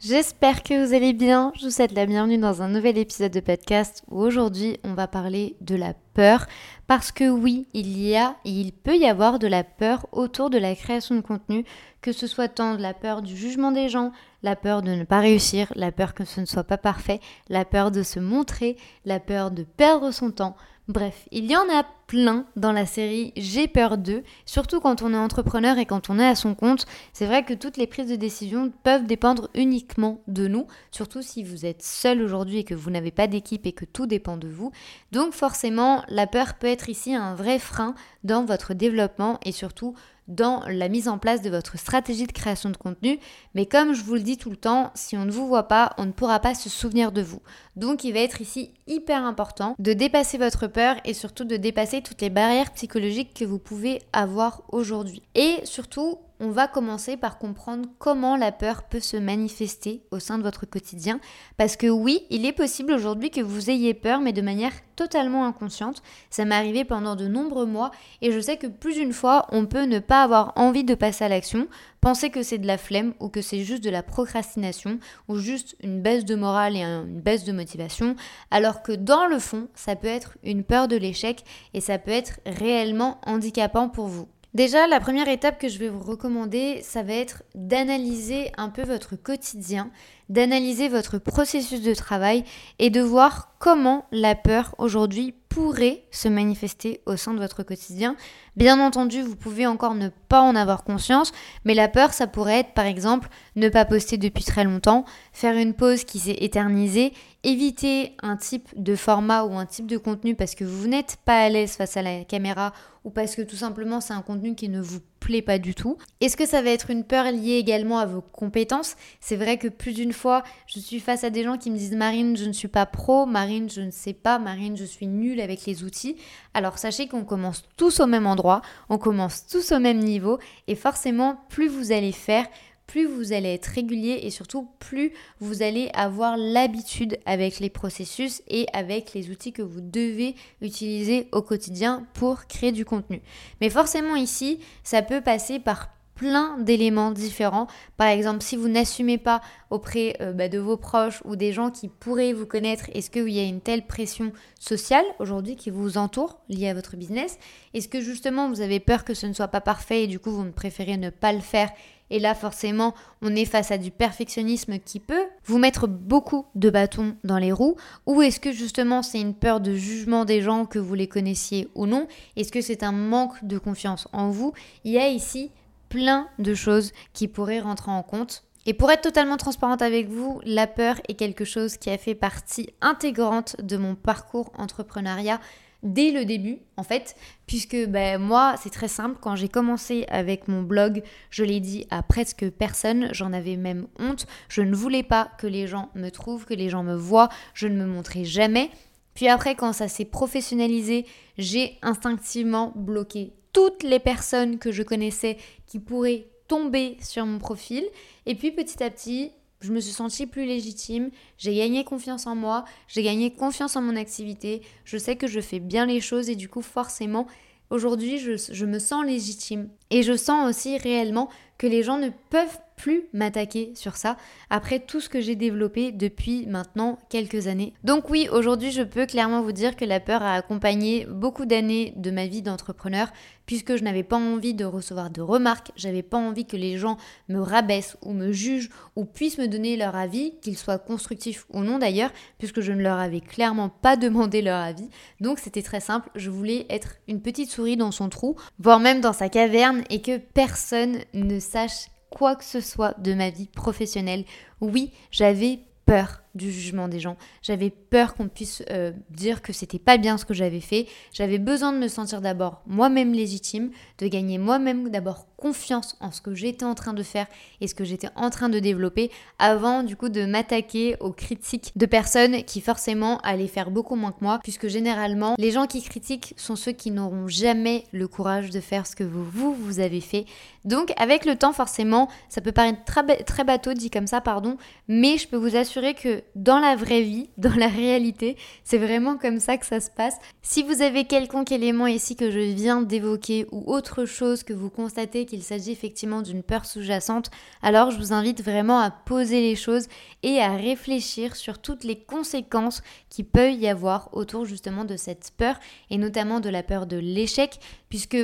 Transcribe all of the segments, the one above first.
J'espère que vous allez bien. Je vous souhaite la bienvenue dans un nouvel épisode de podcast où aujourd'hui on va parler de la peur. Parce que oui, il y a et il peut y avoir de la peur autour de la création de contenu, que ce soit tant de la peur du jugement des gens, la peur de ne pas réussir, la peur que ce ne soit pas parfait, la peur de se montrer, la peur de perdre son temps. Bref, il y en a plein dans la série J'ai peur d'eux, surtout quand on est entrepreneur et quand on est à son compte. C'est vrai que toutes les prises de décision peuvent dépendre uniquement de nous, surtout si vous êtes seul aujourd'hui et que vous n'avez pas d'équipe et que tout dépend de vous. Donc forcément, la peur peut être ici un vrai frein dans votre développement et surtout dans la mise en place de votre stratégie de création de contenu. Mais comme je vous le dis tout le temps, si on ne vous voit pas, on ne pourra pas se souvenir de vous. Donc il va être ici hyper important de dépasser votre peur et surtout de dépasser toutes les barrières psychologiques que vous pouvez avoir aujourd'hui. Et surtout, on va commencer par comprendre comment la peur peut se manifester au sein de votre quotidien. Parce que oui, il est possible aujourd'hui que vous ayez peur, mais de manière totalement inconsciente. Ça m'est arrivé pendant de nombreux mois et je sais que plus d'une fois, on peut ne pas avoir envie de passer à l'action, penser que c'est de la flemme ou que c'est juste de la procrastination ou juste une baisse de morale et une baisse de motivation, alors que dans le fond, ça peut être une peur de l'échec et ça peut être réellement handicapant pour vous. Déjà, la première étape que je vais vous recommander, ça va être d'analyser un peu votre quotidien, d'analyser votre processus de travail et de voir comment la peur aujourd'hui pourrait se manifester au sein de votre quotidien. Bien entendu, vous pouvez encore ne pas en avoir conscience, mais la peur, ça pourrait être par exemple ne pas poster depuis très longtemps, faire une pause qui s'est éternisée, éviter un type de format ou un type de contenu parce que vous n'êtes pas à l'aise face à la caméra ou parce que tout simplement c'est un contenu qui ne vous plaît pas du tout. Est-ce que ça va être une peur liée également à vos compétences? C'est vrai que plus d'une fois, je suis face à des gens qui me disent Marine, je ne suis pas pro, Marine, je ne sais pas, Marine, je suis nulle avec les outils. Alors sachez qu'on commence tous au même endroit, on commence tous au même niveau et forcément, plus vous allez faire, plus vous allez être régulier et surtout plus vous allez avoir l'habitude avec les processus et avec les outils que vous devez utiliser au quotidien pour créer du contenu. Mais forcément ici, ça peut passer par plein d'éléments différents. Par exemple, si vous n'assumez pas auprès euh, bah, de vos proches ou des gens qui pourraient vous connaître, est-ce qu'il y a une telle pression sociale aujourd'hui qui vous entoure liée à votre business? Est-ce que justement vous avez peur que ce ne soit pas parfait et du coup vous préférez ne pas le faire et là, forcément, on est face à du perfectionnisme qui peut vous mettre beaucoup de bâtons dans les roues. Ou est-ce que justement c'est une peur de jugement des gens que vous les connaissiez ou non? Est-ce que c'est un manque de confiance en vous? Il y a ici plein de choses qui pourraient rentrer en compte. Et pour être totalement transparente avec vous, la peur est quelque chose qui a fait partie intégrante de mon parcours entrepreneuriat dès le début, en fait, puisque ben, moi, c'est très simple, quand j'ai commencé avec mon blog, je l'ai dit à presque personne, j'en avais même honte, je ne voulais pas que les gens me trouvent, que les gens me voient, je ne me montrais jamais. Puis après, quand ça s'est professionnalisé, j'ai instinctivement bloqué toutes les personnes que je connaissais qui pourraient tomber sur mon profil. Et puis petit à petit, je me suis sentie plus légitime, j'ai gagné confiance en moi, j'ai gagné confiance en mon activité, je sais que je fais bien les choses et du coup forcément aujourd'hui je, je, me sens légitime. Et je sens aussi réellement que les gens ne peuvent plus m'attaquer sur ça après tout ce que j'ai développé depuis maintenant quelques années. Donc oui, aujourd'hui je peux clairement vous dire que la peur a accompagné beaucoup d'années de ma vie d'entrepreneur puisque je n'avais pas envie de recevoir de remarques, j'avais pas envie que les gens me rabaissent ou me jugent ou puissent me donner leur avis, qu'ils soient constructifs ou non d'ailleurs, puisque je ne leur avais clairement pas demandé leur avis. Donc c'était très simple, je voulais être une petite souris dans son trou, voire même dans sa caverne et que personne ne sache quoi que ce soit de ma vie professionnelle. Oui, j'avais peur du jugement des gens. J'avais peur qu'on puisse euh, dire que c'était pas bien ce que j'avais fait. J'avais besoin de me sentir d'abord moi-même légitime, de gagner moi-même d'abord confiance en ce que j'étais en train de faire et ce que j'étais en train de développer avant du coup de m'attaquer aux critiques de personnes qui forcément allaient faire beaucoup moins que moi puisque généralement les gens qui critiquent sont ceux qui n'auront jamais le courage de faire ce que vous vous, avez fait. Donc avec le temps forcément ça peut paraître très bateau dit comme ça pardon mais je peux vous assurer que dans la vraie vie, dans la réalité, c'est vraiment comme ça que ça se passe. Si vous avez quelconque élément ici que je viens d'évoquer ou autre chose que vous constatez qu'il s'agit effectivement d'une peur sous-jacente, alors je vous invite vraiment à poser les choses et à réfléchir sur toutes les conséquences qui peuvent y avoir autour justement de cette peur et notamment de la peur de l'échec puisque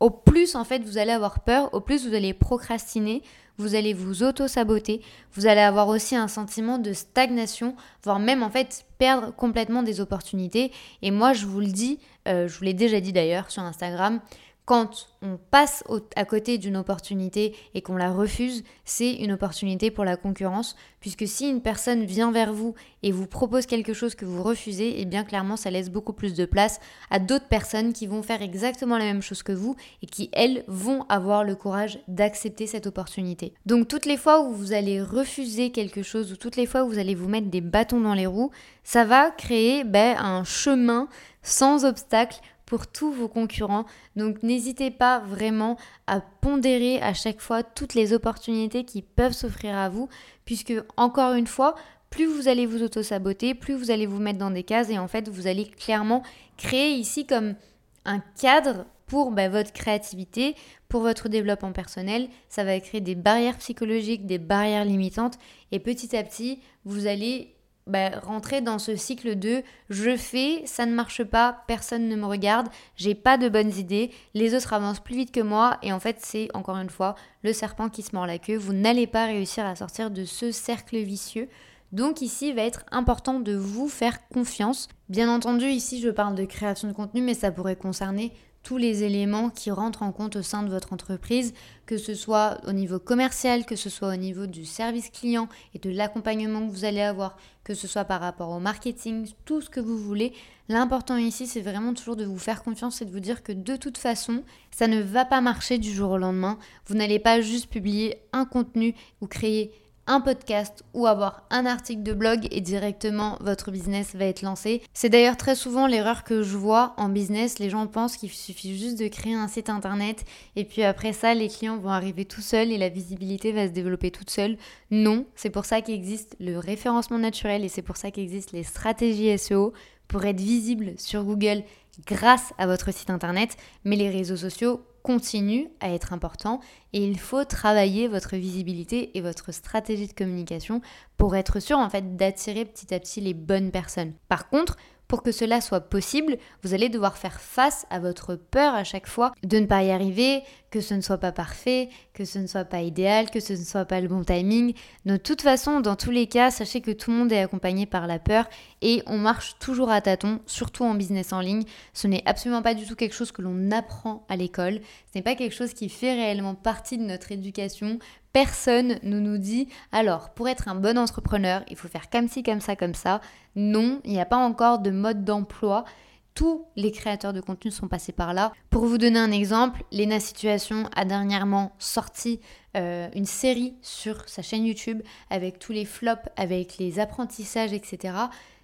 au plus en fait vous allez avoir peur, au plus vous allez procrastiner, vous allez vous auto-saboter, vous allez avoir aussi un sentiment de stagnation, voire même en fait perdre complètement des opportunités. Et moi je vous le dis, euh, je vous l'ai déjà dit d'ailleurs sur Instagram, quand on passe à côté d'une opportunité et qu'on la refuse, c'est une opportunité pour la concurrence, puisque si une personne vient vers vous et vous propose quelque chose que vous refusez, et eh bien clairement ça laisse beaucoup plus de place à d'autres personnes qui vont faire exactement la même chose que vous et qui elles vont avoir le courage d'accepter cette opportunité. Donc toutes les fois où vous allez refuser quelque chose ou toutes les fois où vous allez vous mettre des bâtons dans les roues, ça va créer ben, un chemin sans obstacle pour tous vos concurrents. Donc n'hésitez pas vraiment à pondérer à chaque fois toutes les opportunités qui peuvent s'offrir à vous, puisque encore une fois, plus vous allez vous auto-saboter, plus vous allez vous mettre dans des cases et en fait vous allez clairement créer ici comme un cadre pour bah, votre créativité, pour votre développement personnel. Ça va créer des barrières psychologiques, des barrières limitantes et petit à petit vous allez bah, rentrer dans ce cycle de je fais, ça ne marche pas, personne ne me regarde, j'ai pas de bonnes idées, les autres avancent plus vite que moi et en fait c'est encore une fois le serpent qui se mord la queue, vous n'allez pas réussir à sortir de ce cercle vicieux. Donc ici, il va être important de vous faire confiance. Bien entendu, ici, je parle de création de contenu, mais ça pourrait concerner tous les éléments qui rentrent en compte au sein de votre entreprise, que ce soit au niveau commercial, que ce soit au niveau du service client et de l'accompagnement que vous allez avoir, que ce soit par rapport au marketing, tout ce que vous voulez. L'important ici, c'est vraiment toujours de vous faire confiance et de vous dire que de toute façon, ça ne va pas marcher du jour au lendemain. Vous n'allez pas juste publier un contenu ou créer un podcast ou avoir un article de blog et directement votre business va être lancé. C'est d'ailleurs très souvent l'erreur que je vois en business. Les gens pensent qu'il suffit juste de créer un site internet et puis après ça, les clients vont arriver tout seuls et la visibilité va se développer toute seule. Non, c'est pour ça qu'existe le référencement naturel et c'est pour ça qu'existent les stratégies SEO pour être visible sur Google grâce à votre site internet, mais les réseaux sociaux continue à être important et il faut travailler votre visibilité et votre stratégie de communication pour être sûr en fait d'attirer petit à petit les bonnes personnes. Par contre, pour que cela soit possible, vous allez devoir faire face à votre peur à chaque fois de ne pas y arriver, que ce ne soit pas parfait, que ce ne soit pas idéal, que ce ne soit pas le bon timing. De toute façon, dans tous les cas, sachez que tout le monde est accompagné par la peur et on marche toujours à tâtons, surtout en business en ligne. Ce n'est absolument pas du tout quelque chose que l'on apprend à l'école. Ce n'est pas quelque chose qui fait réellement partie de notre éducation personne ne nous dit alors pour être un bon entrepreneur, il faut faire comme ci, comme ça, comme ça. Non, il n'y a pas encore de mode d'emploi. Tous les créateurs de contenu sont passés par là. Pour vous donner un exemple, Lena Situation a dernièrement sorti euh, une série sur sa chaîne YouTube avec tous les flops, avec les apprentissages, etc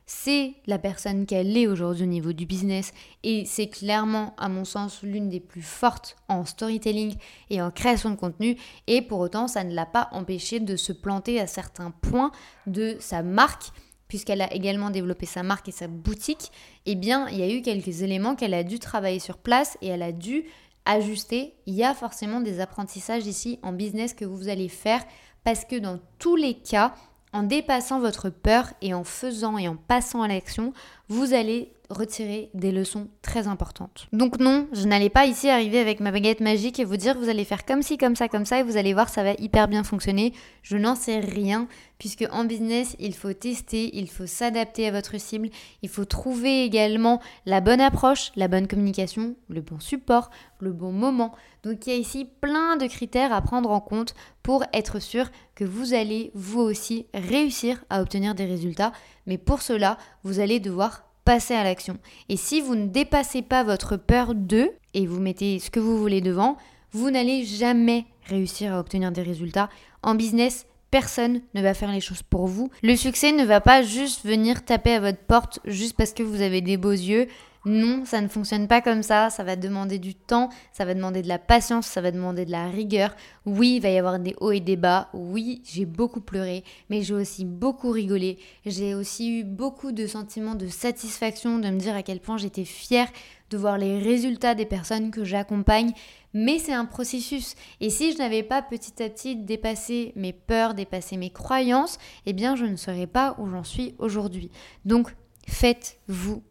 c'est la personne qu'elle est aujourd'hui au niveau du business et c'est clairement à mon sens l'une des plus fortes en storytelling et en création de contenu. Et pour autant ça ne l'a pas empêché de se planter à certains points de sa marque puisqu'elle a également développé sa marque et sa boutique, eh bien, il y a eu quelques éléments qu'elle a dû travailler sur place et elle a dû ajuster. Il y a forcément des apprentissages ici en business que vous allez faire parce que dans tous les cas, en dépassant votre peur et en faisant et en passant à l'action, vous allez retirer des leçons très importantes. Donc non, je n'allais pas ici arriver avec ma baguette magique et vous dire vous allez faire comme ci, comme ça, comme ça et vous allez voir ça va hyper bien fonctionner. Je n'en sais rien puisque en business, il faut tester, il faut s'adapter à votre cible, il faut trouver également la bonne approche, la bonne communication, le bon support, le bon moment. Donc il y a ici plein de critères à prendre en compte pour être sûr que vous allez vous aussi réussir à obtenir des résultats. Mais pour cela, vous allez devoir passer à l'action. Et si vous ne dépassez pas votre peur de et vous mettez ce que vous voulez devant, vous n'allez jamais réussir à obtenir des résultats. En business, personne ne va faire les choses pour vous. Le succès ne va pas juste venir taper à votre porte juste parce que vous avez des beaux yeux. Non, ça ne fonctionne pas comme ça, ça va demander du temps, ça va demander de la patience, ça va demander de la rigueur. Oui, il va y avoir des hauts et des bas, oui, j'ai beaucoup pleuré, mais j'ai aussi beaucoup rigolé. J'ai aussi eu beaucoup de sentiments de satisfaction, de me dire à quel point j'étais fière de voir les résultats des personnes que j'accompagne. Mais c'est un processus. Et si je n'avais pas petit à petit dépassé mes peurs, dépassé mes croyances, eh bien je ne serais pas où j'en suis aujourd'hui. Donc faites-vous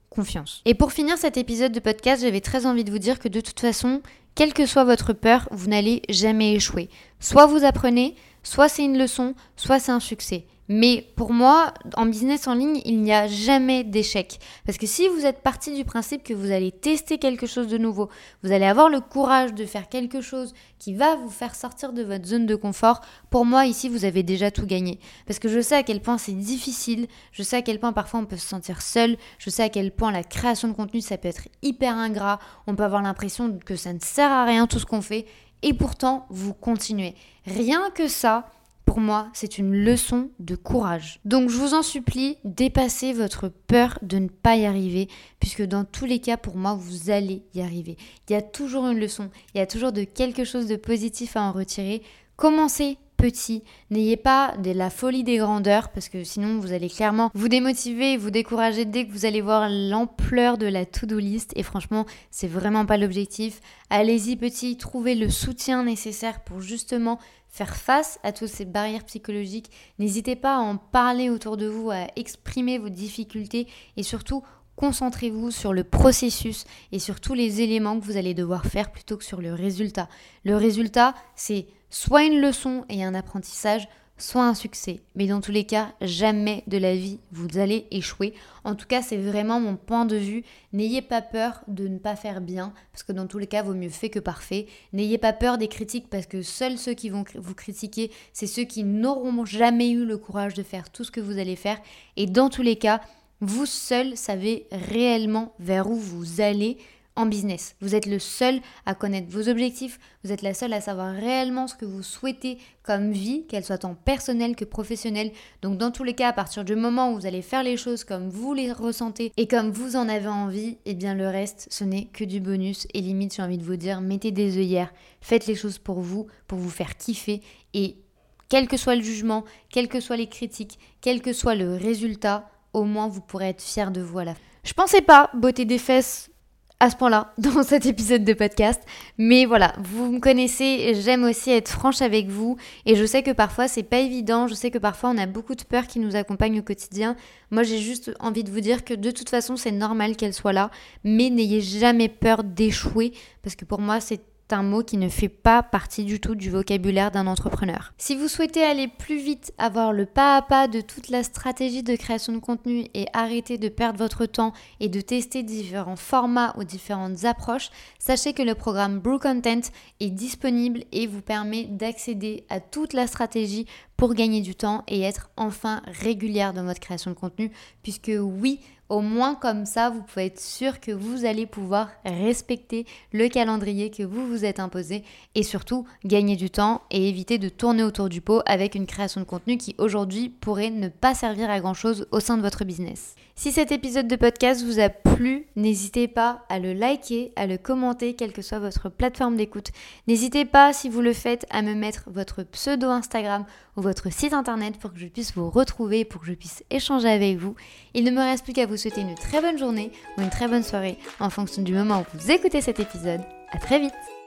Et pour finir cet épisode de podcast, j'avais très envie de vous dire que de toute façon, quelle que soit votre peur, vous n'allez jamais échouer. Soit vous apprenez, soit c'est une leçon, soit c'est un succès. Mais pour moi, en business en ligne, il n'y a jamais d'échec. Parce que si vous êtes parti du principe que vous allez tester quelque chose de nouveau, vous allez avoir le courage de faire quelque chose qui va vous faire sortir de votre zone de confort, pour moi, ici, vous avez déjà tout gagné. Parce que je sais à quel point c'est difficile, je sais à quel point parfois on peut se sentir seul, je sais à quel point la création de contenu, ça peut être hyper ingrat, on peut avoir l'impression que ça ne sert à rien tout ce qu'on fait, et pourtant, vous continuez. Rien que ça, moi, c'est une leçon de courage. Donc je vous en supplie, dépassez votre peur de ne pas y arriver, puisque dans tous les cas, pour moi, vous allez y arriver. Il y a toujours une leçon, il y a toujours de quelque chose de positif à en retirer. Commencez petit. N'ayez pas de la folie des grandeurs parce que sinon vous allez clairement vous démotiver, vous décourager dès que vous allez voir l'ampleur de la to-do list et franchement, c'est vraiment pas l'objectif. Allez-y petit, trouvez le soutien nécessaire pour justement faire face à toutes ces barrières psychologiques. N'hésitez pas à en parler autour de vous, à exprimer vos difficultés et surtout concentrez-vous sur le processus et sur tous les éléments que vous allez devoir faire plutôt que sur le résultat. Le résultat, c'est soit une leçon et un apprentissage, soit un succès. Mais dans tous les cas, jamais de la vie vous allez échouer. En tout cas, c'est vraiment mon point de vue. N'ayez pas peur de ne pas faire bien, parce que dans tous les cas, vaut mieux fait que parfait. N'ayez pas peur des critiques, parce que seuls ceux qui vont vous critiquer, c'est ceux qui n'auront jamais eu le courage de faire tout ce que vous allez faire. Et dans tous les cas, vous seul savez réellement vers où vous allez en business. Vous êtes le seul à connaître vos objectifs, vous êtes la seule à savoir réellement ce que vous souhaitez comme vie, qu'elle soit tant personnelle que professionnelle. Donc dans tous les cas, à partir du moment où vous allez faire les choses comme vous les ressentez et comme vous en avez envie, et eh bien le reste, ce n'est que du bonus. Et limite, j'ai envie de vous dire, mettez des œillères, faites les choses pour vous, pour vous faire kiffer et quel que soit le jugement, quelles que soient les critiques, quel que soit le résultat, au moins vous pourrez être fier de vous à la fin. Je pensais pas beauté des fesses à ce point-là dans cet épisode de podcast. Mais voilà, vous me connaissez, j'aime aussi être franche avec vous et je sais que parfois c'est pas évident, je sais que parfois on a beaucoup de peurs qui nous accompagnent au quotidien. Moi j'ai juste envie de vous dire que de toute façon c'est normal qu'elle soit là, mais n'ayez jamais peur d'échouer parce que pour moi c'est un mot qui ne fait pas partie du tout du vocabulaire d'un entrepreneur. Si vous souhaitez aller plus vite, avoir le pas à pas de toute la stratégie de création de contenu et arrêter de perdre votre temps et de tester différents formats ou différentes approches, sachez que le programme Brew Content est disponible et vous permet d'accéder à toute la stratégie pour gagner du temps et être enfin régulière dans votre création de contenu puisque oui, au moins comme ça, vous pouvez être sûr que vous allez pouvoir respecter le calendrier que vous vous êtes imposé et surtout gagner du temps et éviter de tourner autour du pot avec une création de contenu qui aujourd'hui pourrait ne pas servir à grand chose au sein de votre business. Si cet épisode de podcast vous a plu, n'hésitez pas à le liker, à le commenter, quelle que soit votre plateforme d'écoute. N'hésitez pas, si vous le faites, à me mettre votre pseudo Instagram ou votre site internet pour que je puisse vous retrouver, pour que je puisse échanger avec vous. Il ne me reste plus qu'à vous souhaiter une très bonne journée ou une très bonne soirée en fonction du moment où vous écoutez cet épisode. À très vite